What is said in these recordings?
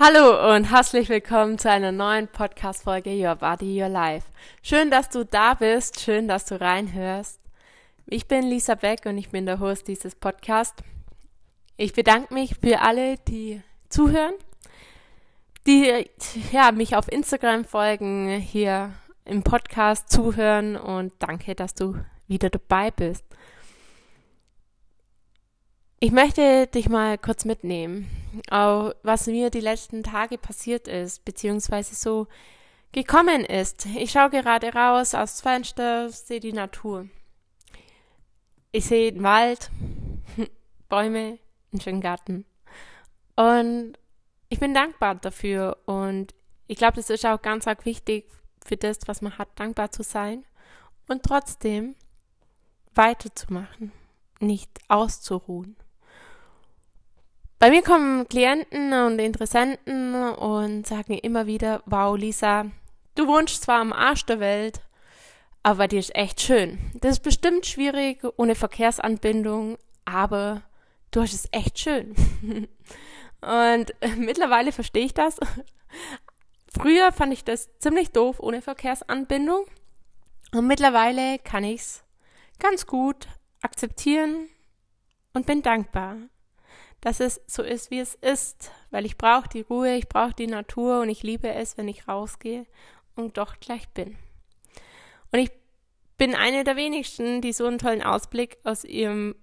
Hallo und herzlich willkommen zu einer neuen Podcast-Folge Your Body, Your Life. Schön, dass du da bist, schön, dass du reinhörst. Ich bin Lisa Beck und ich bin der Host dieses Podcasts. Ich bedanke mich für alle, die zuhören, die ja, mich auf Instagram folgen, hier im Podcast zuhören und danke, dass du wieder dabei bist. Ich möchte dich mal kurz mitnehmen, auch was mir die letzten Tage passiert ist, beziehungsweise so gekommen ist. Ich schaue gerade raus aus Fenster, sehe die Natur. Ich sehe den Wald, Bäume, einen schönen Garten. Und ich bin dankbar dafür und ich glaube, das ist auch ganz, ganz wichtig für das, was man hat, dankbar zu sein und trotzdem weiterzumachen, nicht auszuruhen. Bei mir kommen Klienten und Interessenten und sagen immer wieder, wow, Lisa, du wohnst zwar am Arsch der Welt, aber dir ist echt schön. Das ist bestimmt schwierig ohne Verkehrsanbindung, aber du hast es echt schön. und mittlerweile verstehe ich das. Früher fand ich das ziemlich doof ohne Verkehrsanbindung. Und mittlerweile kann ich es ganz gut akzeptieren und bin dankbar dass es so ist, wie es ist, weil ich brauche die Ruhe, ich brauche die Natur und ich liebe es, wenn ich rausgehe und doch gleich bin. Und ich bin eine der wenigsten, die so einen tollen Ausblick aus ihrem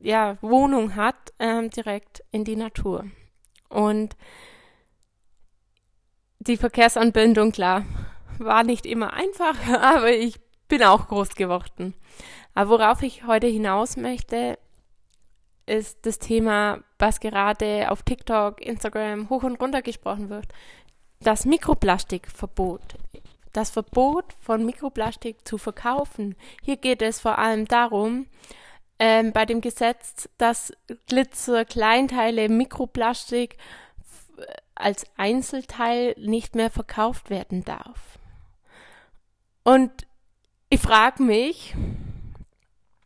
ja, Wohnung hat, ähm, direkt in die Natur. Und die Verkehrsanbindung, klar, war nicht immer einfach, aber ich bin auch groß geworden. Aber worauf ich heute hinaus möchte, ist das Thema, was gerade auf TikTok, Instagram hoch und runter gesprochen wird. Das Mikroplastikverbot. Das Verbot von Mikroplastik zu verkaufen. Hier geht es vor allem darum, ähm, bei dem Gesetz, dass Glitzer, Kleinteile, Mikroplastik als Einzelteil nicht mehr verkauft werden darf. Und ich frage mich,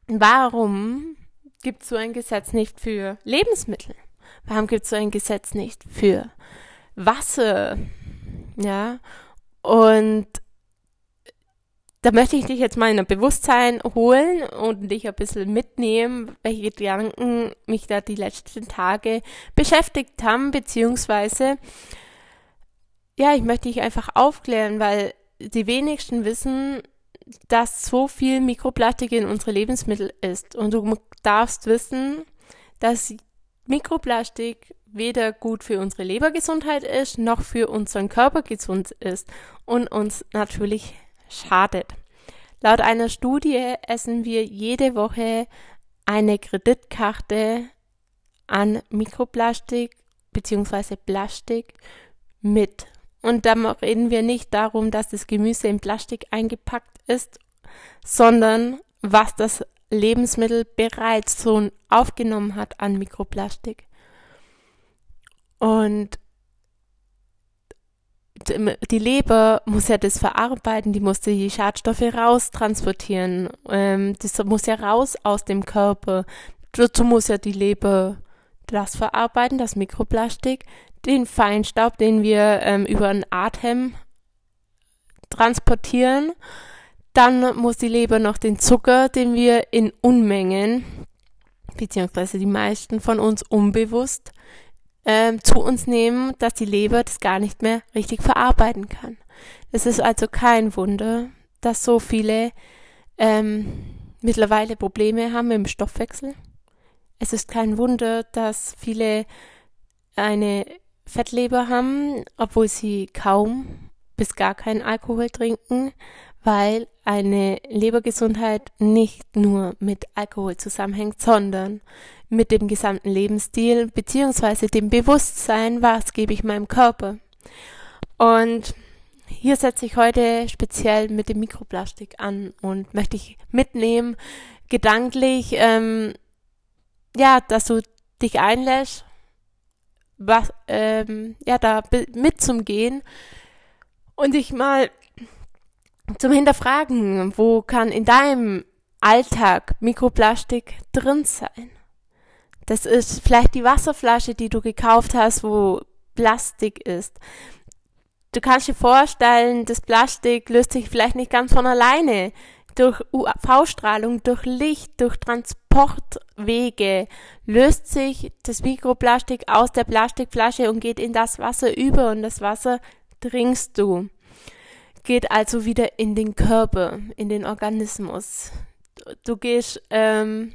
warum gibt so ein Gesetz nicht für Lebensmittel? Warum gibt es so ein Gesetz nicht für Wasser? Ja, und da möchte ich dich jetzt mal in ein Bewusstsein holen und dich ein bisschen mitnehmen, welche Gedanken mich da die letzten Tage beschäftigt haben, beziehungsweise, ja, ich möchte dich einfach aufklären, weil die wenigsten wissen, dass so viel Mikroplastik in unsere Lebensmittel ist. Und du darfst wissen, dass Mikroplastik weder gut für unsere Lebergesundheit ist, noch für unseren Körper gesund ist und uns natürlich schadet. Laut einer Studie essen wir jede Woche eine Kreditkarte an Mikroplastik bzw. Plastik mit. Und da reden wir nicht darum, dass das Gemüse in Plastik eingepackt ist, sondern was das Lebensmittel bereits so aufgenommen hat an Mikroplastik. Und die Leber muss ja das verarbeiten, die muss die Schadstoffe raustransportieren, ähm, das muss ja raus aus dem Körper. Dazu muss ja die Leber das verarbeiten, das Mikroplastik, den Feinstaub, den wir ähm, über den Atem transportieren. Dann muss die Leber noch den Zucker, den wir in Unmengen, beziehungsweise die meisten von uns unbewusst, ähm, zu uns nehmen, dass die Leber das gar nicht mehr richtig verarbeiten kann. Es ist also kein Wunder, dass so viele ähm, mittlerweile Probleme haben im Stoffwechsel. Es ist kein Wunder, dass viele eine Fettleber haben, obwohl sie kaum bis gar keinen Alkohol trinken, weil eine Lebergesundheit nicht nur mit Alkohol zusammenhängt, sondern mit dem gesamten Lebensstil beziehungsweise dem Bewusstsein, was gebe ich meinem Körper. Und hier setze ich heute speziell mit dem Mikroplastik an und möchte ich mitnehmen, gedanklich, ähm, ja, dass du dich einlässt, was, ähm, ja, da mitzumgehen und dich mal zum Hinterfragen, wo kann in deinem Alltag Mikroplastik drin sein? Das ist vielleicht die Wasserflasche, die du gekauft hast, wo Plastik ist. Du kannst dir vorstellen, das Plastik löst sich vielleicht nicht ganz von alleine. Durch UV-Strahlung, durch Licht, durch Transportwege löst sich das Mikroplastik aus der Plastikflasche und geht in das Wasser über und das Wasser trinkst du. Geht also wieder in den Körper, in den Organismus. Du gehst ähm,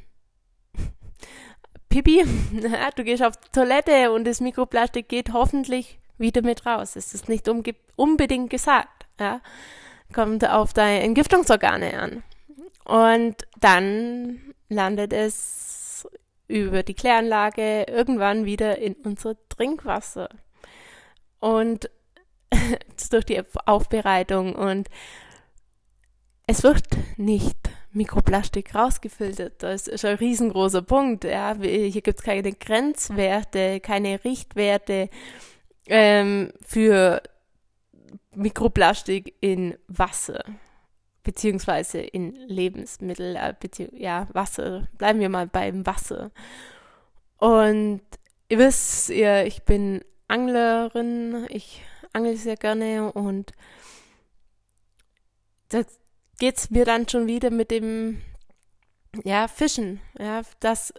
Pipi, du gehst auf die Toilette und das Mikroplastik geht hoffentlich wieder mit raus. Es ist nicht unbedingt gesagt. Ja? Kommt auf deine Entgiftungsorgane an. Und dann landet es über die Kläranlage irgendwann wieder in unser Trinkwasser. Und durch die Aufbereitung und es wird nicht Mikroplastik rausgefiltert. Das ist ein riesengroßer Punkt. Ja. Hier gibt es keine Grenzwerte, keine Richtwerte ähm, für Mikroplastik in Wasser beziehungsweise in Lebensmittel, äh, ja, Wasser. Bleiben wir mal beim Wasser. Und ihr wisst, ihr, ich bin Anglerin, ich angel sehr gerne und da geht's mir dann schon wieder mit dem, ja, Fischen, ja, dass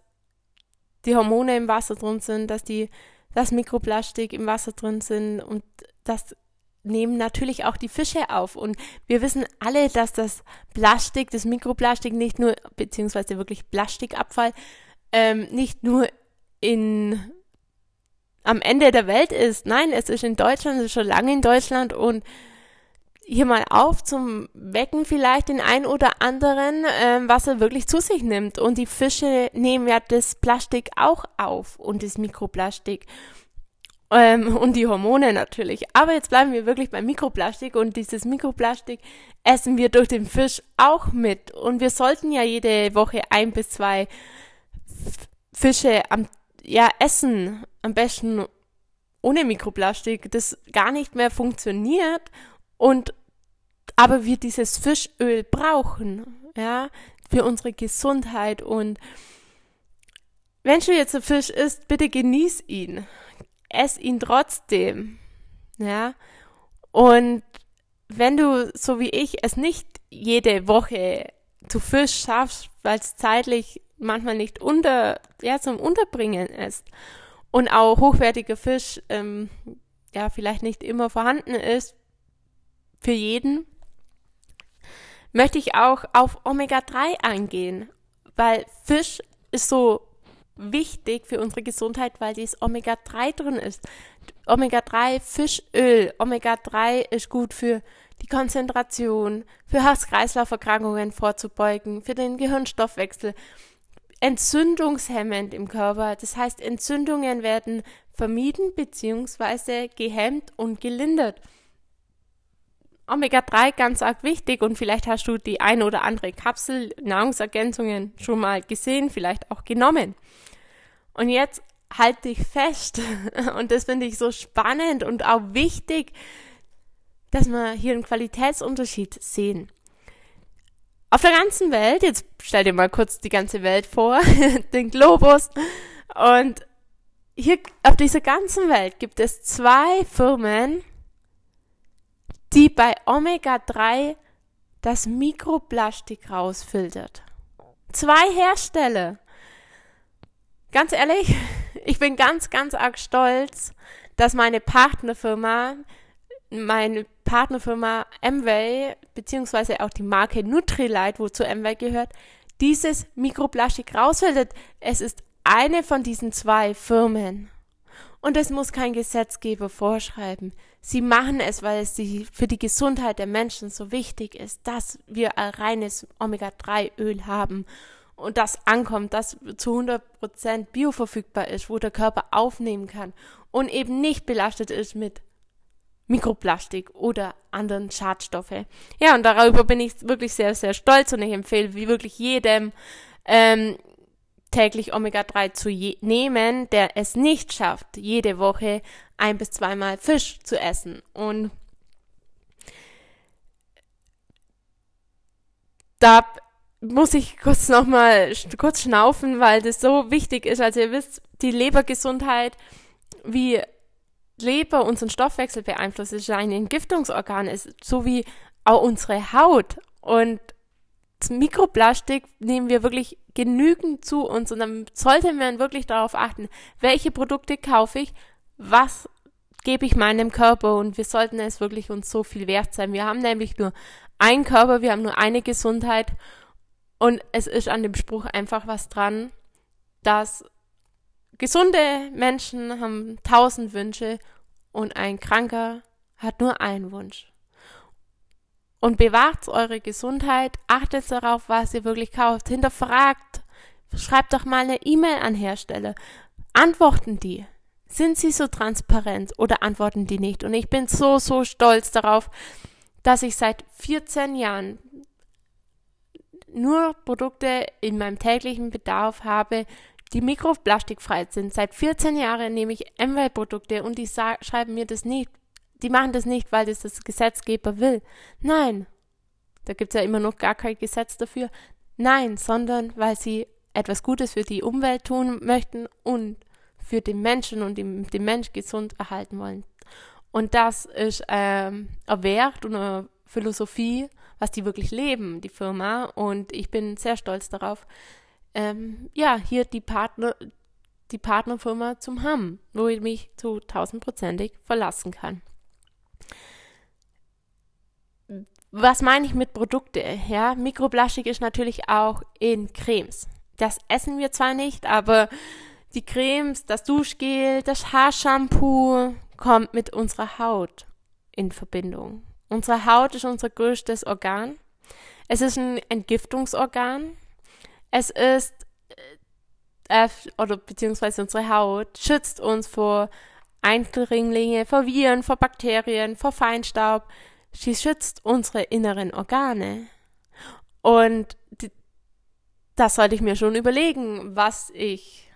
die Hormone im Wasser drin sind, dass die, das Mikroplastik im Wasser drin sind und das nehmen natürlich auch die Fische auf. Und wir wissen alle, dass das Plastik, das Mikroplastik nicht nur, beziehungsweise wirklich Plastikabfall, ähm, nicht nur in am Ende der Welt ist. Nein, es ist in Deutschland, es ist schon lange in Deutschland und hier mal auf zum Wecken vielleicht den ein oder anderen, ähm, was er wirklich zu sich nimmt. Und die Fische nehmen ja das Plastik auch auf und das Mikroplastik. Ähm, und die Hormone natürlich. Aber jetzt bleiben wir wirklich beim Mikroplastik und dieses Mikroplastik essen wir durch den Fisch auch mit. Und wir sollten ja jede Woche ein bis zwei Fische am ja, essen, am besten ohne Mikroplastik, das gar nicht mehr funktioniert und aber wir dieses Fischöl brauchen, ja, für unsere Gesundheit und wenn du jetzt ein Fisch isst, bitte genieß ihn. Ess ihn trotzdem. Ja. Und wenn du, so wie ich, es nicht jede Woche zu Fisch schaffst, weil es zeitlich manchmal nicht unter, ja, zum Unterbringen ist und auch hochwertiger Fisch, ähm, ja, vielleicht nicht immer vorhanden ist für jeden, möchte ich auch auf Omega-3 eingehen, weil Fisch ist so wichtig für unsere Gesundheit, weil dieses Omega-3 drin ist. Omega-3 Fischöl, Omega-3 ist gut für die Konzentration, für Herz-Kreislauf-Erkrankungen vorzubeugen, für den Gehirnstoffwechsel, entzündungshemmend im Körper. Das heißt, Entzündungen werden vermieden bzw. gehemmt und gelindert. Omega-3 ganz arg wichtig und vielleicht hast du die eine oder andere Kapsel Nahrungsergänzungen schon mal gesehen, vielleicht auch genommen. Und jetzt halt dich fest und das finde ich so spannend und auch wichtig, dass wir hier einen Qualitätsunterschied sehen. Auf der ganzen Welt, jetzt stell dir mal kurz die ganze Welt vor, den Globus. Und hier auf dieser ganzen Welt gibt es zwei Firmen, die bei Omega-3 das Mikroplastik rausfiltert. Zwei Hersteller. Ganz ehrlich, ich bin ganz, ganz arg stolz, dass meine Partnerfirma, meine Partnerfirma Amway, beziehungsweise auch die Marke Nutrilite, wozu Amway gehört, dieses Mikroplastik rausfiltert. Es ist eine von diesen zwei Firmen. Und es muss kein Gesetzgeber vorschreiben. Sie machen es, weil es die, für die Gesundheit der Menschen so wichtig ist, dass wir ein reines Omega-3-Öl haben und das ankommt, das zu 100% bioverfügbar ist, wo der Körper aufnehmen kann und eben nicht belastet ist mit Mikroplastik oder anderen Schadstoffe. Ja, und darüber bin ich wirklich sehr, sehr stolz und ich empfehle wie wirklich jedem ähm, täglich Omega-3 zu nehmen, der es nicht schafft, jede Woche ein bis zweimal Fisch zu essen. Und da muss ich kurz nochmal kurz schnaufen, weil das so wichtig ist. Also ihr wisst, die Lebergesundheit, wie Leber unseren Stoffwechsel beeinflusst, ist ein Entgiftungsorgan, ist so wie auch unsere Haut. Und Mikroplastik nehmen wir wirklich genügend zu uns und dann sollte man wirklich darauf achten, welche Produkte kaufe ich, was gebe ich meinem Körper und wir sollten es wirklich uns so viel wert sein. Wir haben nämlich nur einen Körper, wir haben nur eine Gesundheit und es ist an dem Spruch einfach was dran, dass gesunde Menschen haben tausend Wünsche und ein Kranker hat nur einen Wunsch. Und bewahrt eure Gesundheit, achtet darauf, was ihr wirklich kauft, hinterfragt, schreibt doch mal eine E-Mail an Hersteller. Antworten die? Sind sie so transparent oder antworten die nicht? Und ich bin so, so stolz darauf, dass ich seit 14 Jahren nur Produkte in meinem täglichen Bedarf habe, die mikroplastikfrei sind. Seit 14 Jahren nehme ich MWL-Produkte und die schreiben mir das nicht die machen das nicht, weil das das Gesetzgeber will. Nein, da gibt es ja immer noch gar kein Gesetz dafür. Nein, sondern weil sie etwas Gutes für die Umwelt tun möchten und für den Menschen und den, Mensch gesund erhalten wollen. Und das ist ähm, Wert und eine Philosophie, was die wirklich leben, die Firma. Und ich bin sehr stolz darauf, ähm, ja, hier die Partner, die Partnerfirma zum haben, wo ich mich zu tausendprozentig verlassen kann. Was meine ich mit Produkte? Ja, Mikroplastik ist natürlich auch in Cremes. Das essen wir zwar nicht, aber die Cremes, das Duschgel, das Haarshampoo kommt mit unserer Haut in Verbindung. Unsere Haut ist unser größtes Organ. Es ist ein Entgiftungsorgan. Es ist, äh, oder beziehungsweise unsere Haut schützt uns vor Eindringlinge, vor Viren, vor Bakterien, vor Feinstaub, Sie schützt unsere inneren Organe. Und das sollte ich mir schon überlegen, was ich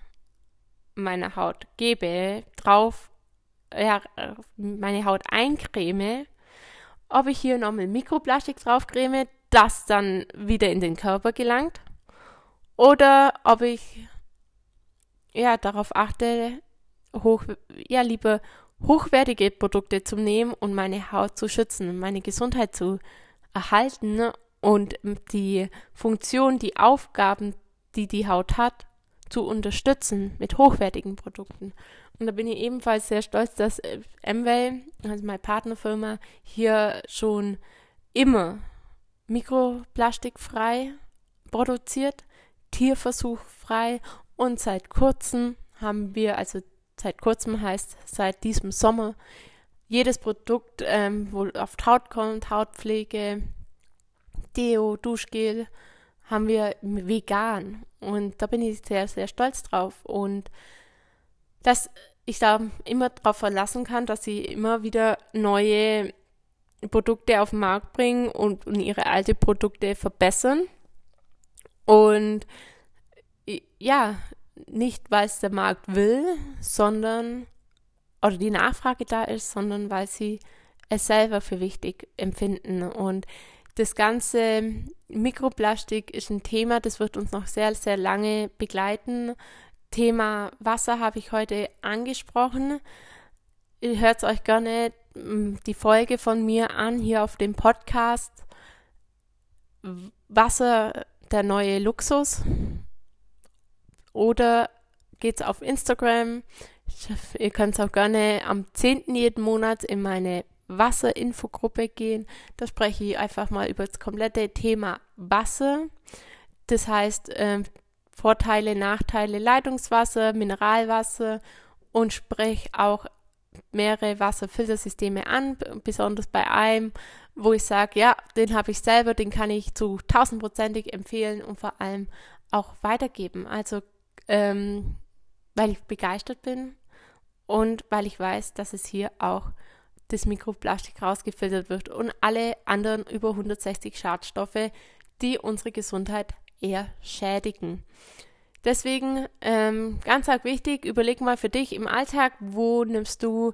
meiner Haut gebe, drauf, ja, meine Haut eincreme, ob ich hier nochmal Mikroplastik draufcreme, das dann wieder in den Körper gelangt, oder ob ich ja darauf achte, hoch, ja lieber hochwertige Produkte zu nehmen und meine Haut zu schützen, meine Gesundheit zu erhalten und die Funktion, die Aufgaben, die die Haut hat, zu unterstützen mit hochwertigen Produkten. Und da bin ich ebenfalls sehr stolz, dass Amway, also meine Partnerfirma, hier schon immer mikroplastikfrei produziert, tierversuchfrei und seit kurzem haben wir, also seit kurzem heißt, seit diesem Sommer, jedes Produkt, ähm, wo auf Haut kommt, Hautpflege, Deo, Duschgel, haben wir vegan. Und da bin ich sehr, sehr stolz drauf. Und dass ich da immer darauf verlassen kann, dass sie immer wieder neue Produkte auf den Markt bringen und, und ihre alte Produkte verbessern. Und ja, nicht, weil es der Markt will, sondern oder die Nachfrage da ist, sondern weil sie es selber für wichtig empfinden. Und das ganze Mikroplastik ist ein Thema, das wird uns noch sehr, sehr lange begleiten. Thema Wasser habe ich heute angesprochen. Ihr hört euch gerne mm, die Folge von mir an hier auf dem Podcast. Wasser, der neue Luxus. Oder geht's auf Instagram. Ihr könnt auch gerne am 10. jeden Monat in meine Wasserinfogruppe gehen. Da spreche ich einfach mal über das komplette Thema Wasser. Das heißt, äh, Vorteile, Nachteile, Leitungswasser, Mineralwasser und spreche auch mehrere Wasserfiltersysteme an, besonders bei einem, wo ich sage, ja, den habe ich selber, den kann ich zu tausendprozentig empfehlen und vor allem auch weitergeben. Also ähm, weil ich begeistert bin und weil ich weiß, dass es hier auch das Mikroplastik rausgefiltert wird und alle anderen über 160 Schadstoffe, die unsere Gesundheit eher schädigen. Deswegen ähm, ganz arg wichtig, überleg mal für dich im Alltag, wo nimmst du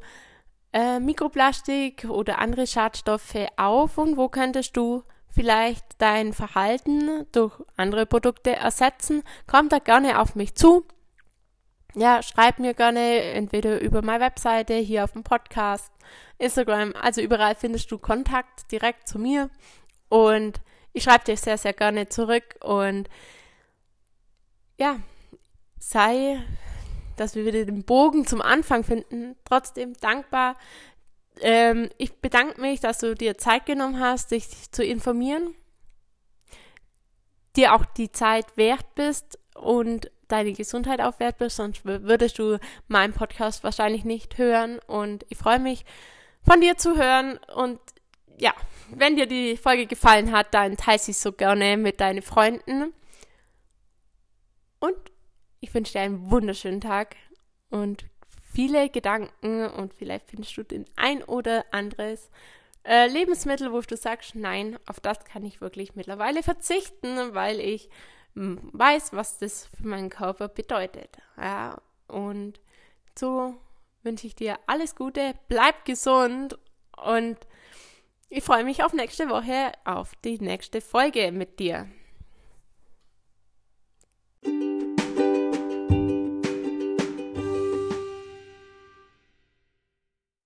äh, Mikroplastik oder andere Schadstoffe auf und wo könntest du vielleicht dein Verhalten durch andere Produkte ersetzen, komm da gerne auf mich zu. Ja, schreib mir gerne entweder über meine Webseite, hier auf dem Podcast, Instagram, also überall findest du Kontakt direkt zu mir. Und ich schreibe dir sehr, sehr gerne zurück. Und ja, sei, dass wir wieder den Bogen zum Anfang finden, trotzdem dankbar. Ähm, ich bedanke mich, dass du dir Zeit genommen hast, dich zu informieren, dir auch die Zeit wert bist. Und deine Gesundheit auch wert bist, sonst würdest du meinen Podcast wahrscheinlich nicht hören. Und ich freue mich, von dir zu hören. Und ja, wenn dir die Folge gefallen hat, dann teile sie so gerne mit deinen Freunden. Und ich wünsche dir einen wunderschönen Tag und viele Gedanken und vielleicht findest du den ein oder anderes äh, Lebensmittel, wo du sagst, nein, auf das kann ich wirklich mittlerweile verzichten, weil ich weiß, was das für meinen Körper bedeutet. Ja, und so wünsche ich dir alles Gute, bleib gesund und ich freue mich auf nächste Woche, auf die nächste Folge mit dir.